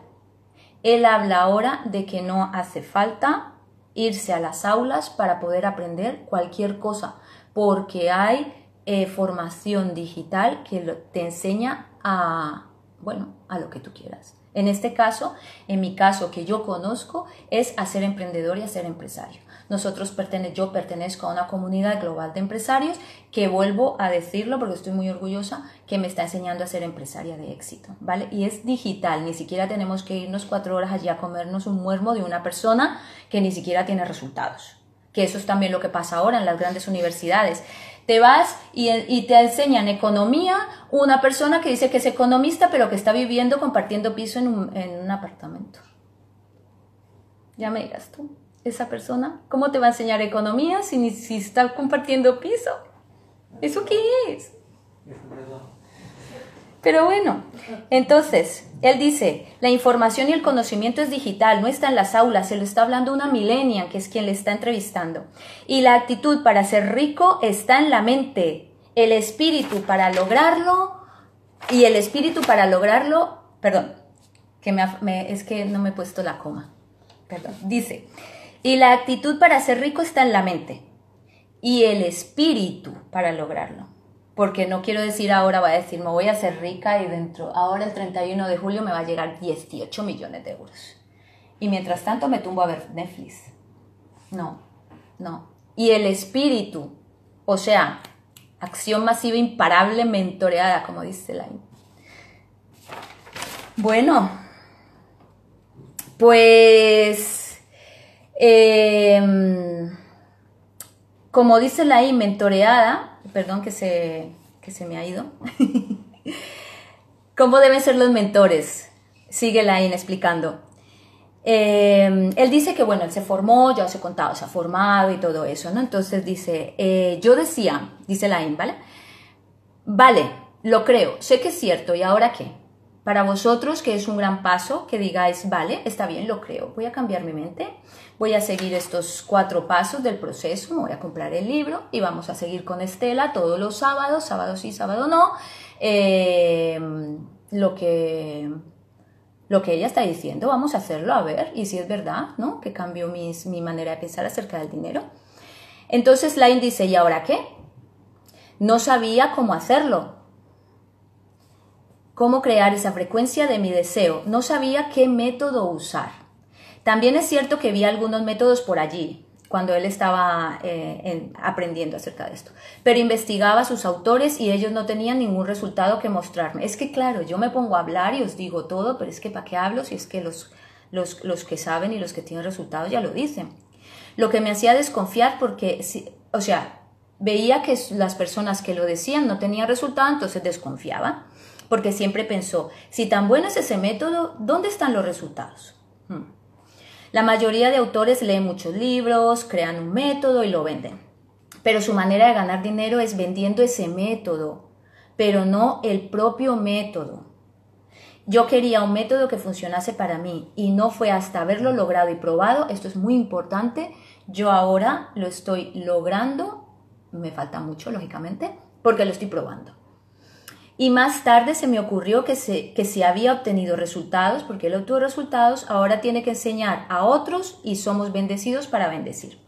Él habla ahora de que no hace falta irse a las aulas para poder aprender cualquier cosa, porque hay eh, formación digital que te enseña a Bueno, a lo que tú quieras. En este caso, en mi caso que yo conozco, es hacer emprendedor y hacer empresario. Nosotros pertene yo pertenezco a una comunidad global de empresarios que vuelvo a decirlo porque estoy muy orgullosa que me está enseñando a ser empresaria de éxito, ¿vale? Y es digital, ni siquiera tenemos que irnos cuatro horas allí a comernos un muermo de una persona que ni siquiera tiene resultados. Que eso es también lo que pasa ahora en las grandes universidades. Te vas y, te enseñan economía una persona que dice que es economista pero que está viviendo compartiendo piso en un, en un apartamento. Ya me digas tú esa persona? ¿Cómo te va a enseñar economía si, si está compartiendo piso? ¿Eso qué es? Pero bueno, entonces, él dice, la información y el conocimiento es digital, no está en las aulas, se lo está hablando una millennial, que es quien le está entrevistando. Y la actitud para ser rico está en la mente, el espíritu para lograrlo, y el espíritu para lograrlo, perdón, que me, es que no me he puesto la coma, perdón, dice, y la actitud para ser rico está en la mente y el espíritu para lograrlo. Porque no quiero decir ahora, voy a decir, me voy a hacer rica y dentro, ahora el 31 de julio me va a llegar 18 millones de euros. Y mientras tanto me tumbo a ver Netflix. No, no. Y el espíritu, o sea, acción masiva imparable mentoreada, como dice la... Bueno, pues Em, como dice la I, mentoreada, perdón que se, se me ha ido. ¿Cómo deben ser los mentores? Sigue la I explicando. Em, él dice que, bueno, él se formó, ya os he contado, se ha formado y todo eso, ¿no? Entonces dice, eh, yo decía, dice la ¿vale? Vale, lo creo, sé que es cierto, ¿y ahora qué? Para vosotros, que es un gran paso, que digáis, vale, está bien, lo creo, voy a cambiar mi mente, voy a seguir estos cuatro pasos del proceso, me voy a comprar el libro y vamos a seguir con Estela todos los sábados, sábado sí, sábado no, em, lo, que, lo que ella está diciendo, vamos a hacerlo a ver, y si es verdad, ¿no? Que cambio mis, mi manera de pensar acerca del dinero. Entonces Line dice, ¿y ahora qué? No sabía cómo hacerlo, cómo crear esa frecuencia de mi deseo. No sabía qué método usar. También es cierto que vi algunos métodos por allí cuando él estaba eh, aprendiendo acerca de esto. Pero investigaba a sus autores y ellos no tenían ningún resultado que mostrarme. Es que claro, yo me pongo a hablar y os digo todo, pero es que ¿para qué hablo si es que los, los, los que saben y los que tienen resultados ya lo dicen? Lo que me hacía desconfiar porque, o sea, veía que las personas que lo decían no tenían resultado, entonces desconfiaba porque siempre pensó, si tan bueno es ese método, ¿dónde están los resultados? Hmm. La mayoría de autores leen muchos libros, crean un método y lo venden. Pero su manera de ganar dinero es vendiendo ese método, pero no el propio método. Yo quería un método que funcionase para mí y no fue hasta haberlo logrado y probado, esto es muy importante, yo ahora lo estoy logrando, me falta mucho lógicamente, porque lo estoy probando. Y más tarde se me ocurrió que, se, que si había obtenido resultados, porque él obtuvo resultados, ahora tiene que enseñar a otros y somos bendecidos para bendecir.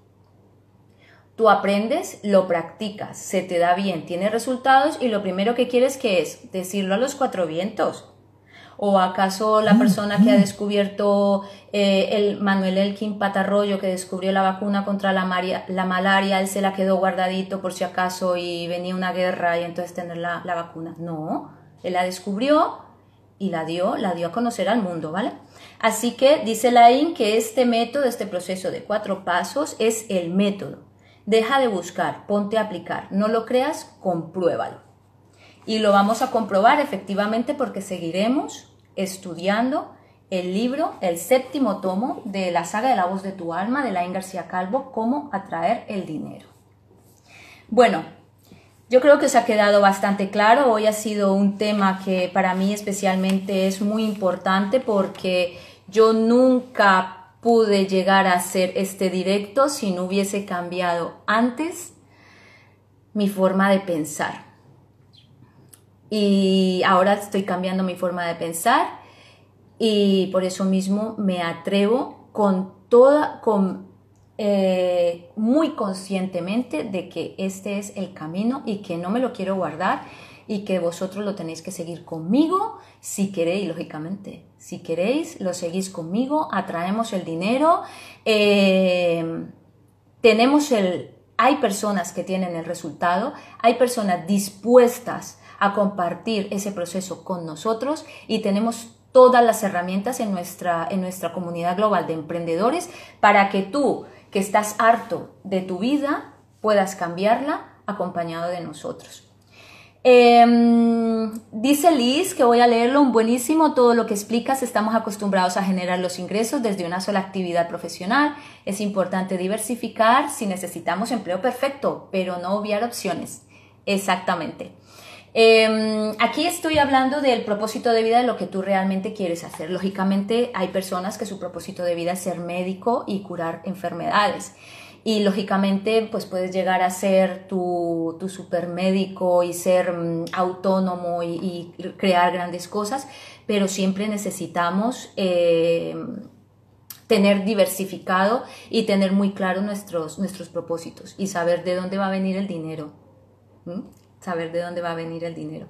Tú aprendes, lo practicas, se te da bien, tienes resultados y lo primero que quieres que es decirlo a los cuatro vientos. ¿O acaso la persona que ha descubierto eh, el Manuel Elkin Patarroyo, que descubrió la vacuna contra la, la, malaria, él se la quedó guardadito por si acaso y venía una guerra y entonces tener la, la vacuna? No, él la descubrió y la dio, la dio a conocer al mundo, ¿vale? Así que dice Laín que este método, este proceso de cuatro pasos es el método. Deja de buscar, ponte a aplicar. No lo creas, compruébalo. Y lo vamos a comprobar efectivamente porque seguiremos estudiando el libro, el séptimo tomo de la saga de la voz de tu alma de Laín García Calvo, Cómo atraer el dinero. Bueno, yo creo que os ha quedado bastante claro. Hoy ha sido un tema que para mí especialmente es muy importante porque yo nunca pude llegar a hacer este directo si no hubiese cambiado antes mi forma de pensar y ahora estoy cambiando mi forma de pensar y por eso mismo me atrevo con toda, con, eh, muy conscientemente de que este es el camino y que no me lo quiero guardar y que vosotros lo tenéis que seguir conmigo si queréis, lógicamente. Si queréis, lo seguís conmigo, atraemos el dinero, eh, tenemos el... Hay personas que tienen el resultado, hay personas dispuestas a compartir ese proceso con nosotros y tenemos todas las herramientas en nuestra, en nuestra comunidad global de emprendedores para que tú, que estás harto de tu vida, puedas cambiarla acompañado de nosotros. Em, dice Liz, que voy a leerlo, un buenísimo, todo lo que explicas, estamos acostumbrados a generar los ingresos desde una sola actividad profesional, es importante diversificar si necesitamos empleo perfecto, pero no obviar opciones. Exactamente. Em, aquí estoy hablando del propósito de vida de lo que tú realmente quieres hacer. Lógicamente hay personas que su propósito de vida es ser médico y curar enfermedades y lógicamente pues puedes llegar a ser tu, supermédico y ser mm, autónomo y, crear grandes cosas, pero siempre necesitamos eh, tener diversificado y tener muy claro nuestros, nuestros propósitos y saber de dónde va a venir el dinero. Saber de dónde va a venir el dinero.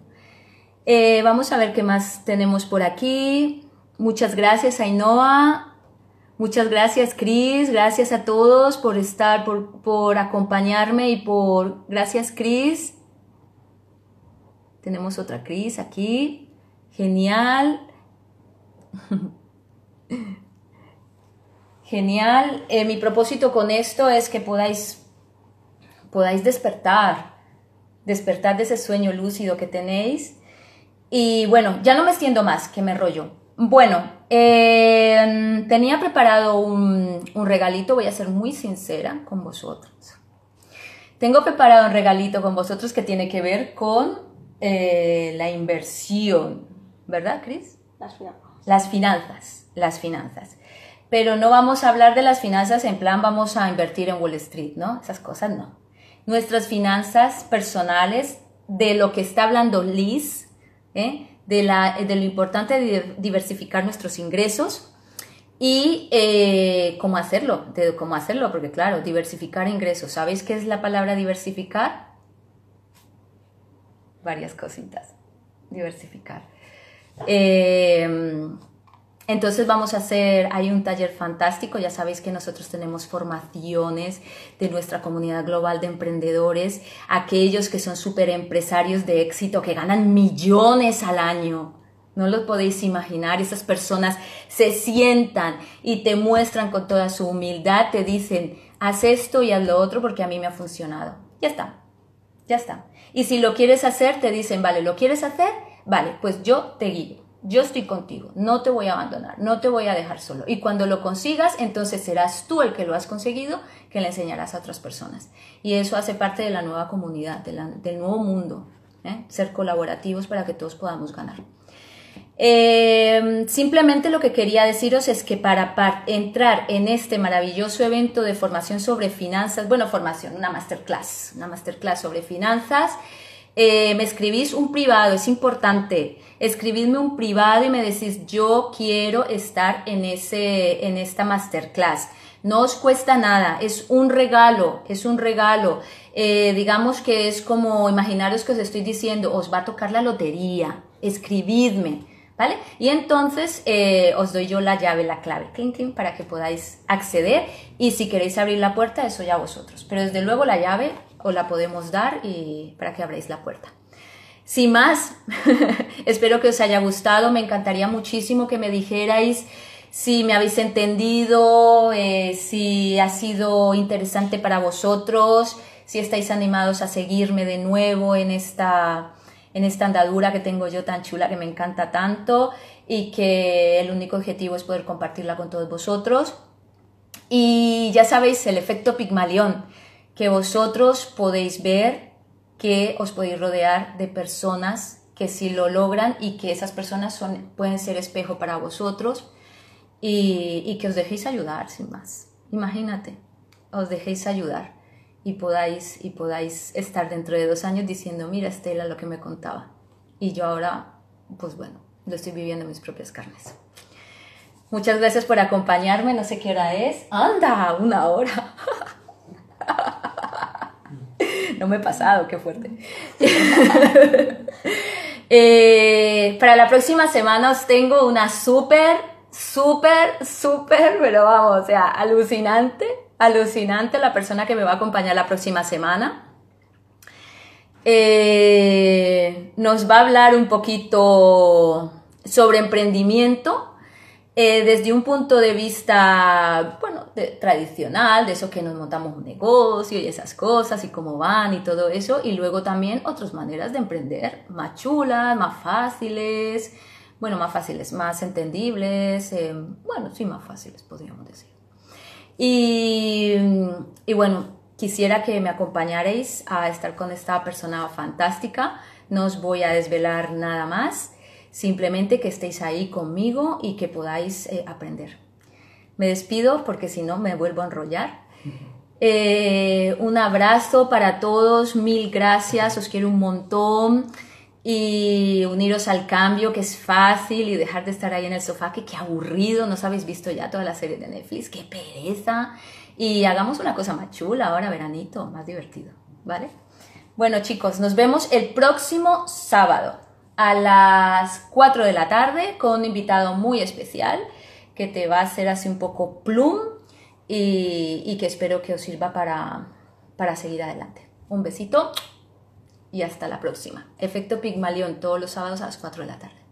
Eh, vamos a ver qué más tenemos por aquí. Muchas gracias, Ainhoa. Muchas gracias, Cris. Gracias a todos por estar, por, acompañarme y por... Gracias, Cris. Tenemos otra Cris aquí. Genial. Genial. Eh, mi propósito con esto es que podáis, podáis despertar, despertar de ese sueño lúcido que tenéis. Y bueno, ya no me extiendo más, que me rollo. Bueno, em, tenía preparado un, regalito, voy a ser muy sincera con vosotros. Tengo preparado un regalito con vosotros que tiene que ver con eh, la inversión, ¿verdad, Cris? Las finanzas. Las finanzas, las finanzas. Pero no vamos a hablar de las finanzas en plan vamos a invertir en Wall Street, ¿no? Esas cosas no. Nuestras finanzas personales, de lo que está hablando Liz, ¿eh? de, la, de lo importante de diversificar nuestros ingresos y eh, cómo hacerlo, de cómo hacerlo, porque claro, diversificar ingresos. ¿Sabéis qué es la palabra diversificar? Varias cositas. Diversificar. Eh, entonces vamos a hacer, hay un taller fantástico, ya sabéis que nosotros tenemos formaciones de nuestra comunidad global de emprendedores, aquellos que son súper empresarios de éxito, que ganan millones al año. No lo podéis imaginar, esas personas se sientan y te muestran con toda su humildad, te dicen, haz esto y haz lo otro porque a mí me ha funcionado. Ya está, ya está. Y si lo quieres hacer, te dicen, vale, ¿lo quieres hacer? Vale, pues yo te guío yo estoy contigo, no te voy a abandonar, no te voy a dejar solo. Y cuando lo consigas, entonces serás tú el que lo has conseguido, que le enseñarás a otras personas. Y eso hace parte de la nueva comunidad, del nuevo mundo, ¿eh? ser colaborativos para que todos podamos ganar. Eh, simplemente lo que quería deciros es que para, entrar en este maravilloso evento de formación sobre finanzas, bueno, formación, una masterclass, una masterclass sobre finanzas, eh, me escribís un privado, es importante. Escribidme un privado y me decís, yo quiero estar en, ese, en esta masterclass. No os cuesta nada, es un regalo, es un regalo. Eh, digamos que es como, imaginaros que os estoy diciendo, os va a tocar la lotería, escribidme, ¿vale? Y entonces eh, os doy yo la llave, la clave, clink, para que podáis acceder y si queréis abrir la puerta, eso ya vosotros. Pero desde luego la llave os la podemos dar y para que abráis la puerta. Sin más, espero que os haya gustado, me encantaría muchísimo que me dijerais si me habéis entendido, eh, si ha sido interesante para vosotros, si estáis animados a seguirme de nuevo en esta, en esta andadura que tengo yo tan chula que me encanta tanto y que el único objetivo es poder compartirla con todos vosotros. Y ya sabéis, el efecto Pigmalión que vosotros podéis ver que os podéis rodear de personas que sí lo logran y que esas personas son, pueden ser espejo para vosotros y, que os dejéis ayudar sin más. Imagínate, os dejéis ayudar y podáis, y podáis estar dentro de dos años diciendo, mira Estela lo que me contaba. Y yo ahora, pues bueno, lo estoy viviendo en mis propias carnes. Muchas gracias por acompañarme, no sé qué hora es. Anda, una hora. no me he pasado, qué fuerte. Eh, para la próxima semana os tengo una súper, súper, súper, pero vamos, o sea, alucinante, alucinante la persona que me va a acompañar la próxima semana. Eh, nos va a hablar un poquito sobre emprendimiento, eh, desde un punto de vista, bueno, tradicional, de eso que nos montamos un negocio y esas cosas y cómo van y todo eso, y luego también otras maneras de emprender, más chulas, más fáciles, bueno, más fáciles, más entendibles, eh, bueno, sí, más fáciles, podríamos decir. Y, y bueno, quisiera que me acompañarais a estar con esta persona fantástica, no os voy a desvelar nada más simplemente que estéis ahí conmigo y que podáis eh, aprender. Me despido porque si no me vuelvo a enrollar. Eh, un abrazo para todos, mil gracias, os quiero un montón y uniros al cambio que es fácil y dejar de estar ahí en el sofá que qué aburrido, no os habéis visto ya toda la serie de Netflix, qué pereza y hagamos una cosa más chula ahora, veranito, más divertido, ¿vale? Bueno chicos, nos vemos el próximo sábado a las 4 de la tarde con un invitado muy especial que te va a hacer así un poco plum y, que espero que os sirva para, para seguir adelante. Un besito y hasta la próxima. Efecto Pigmalión todos los sábados a las 4 de la tarde.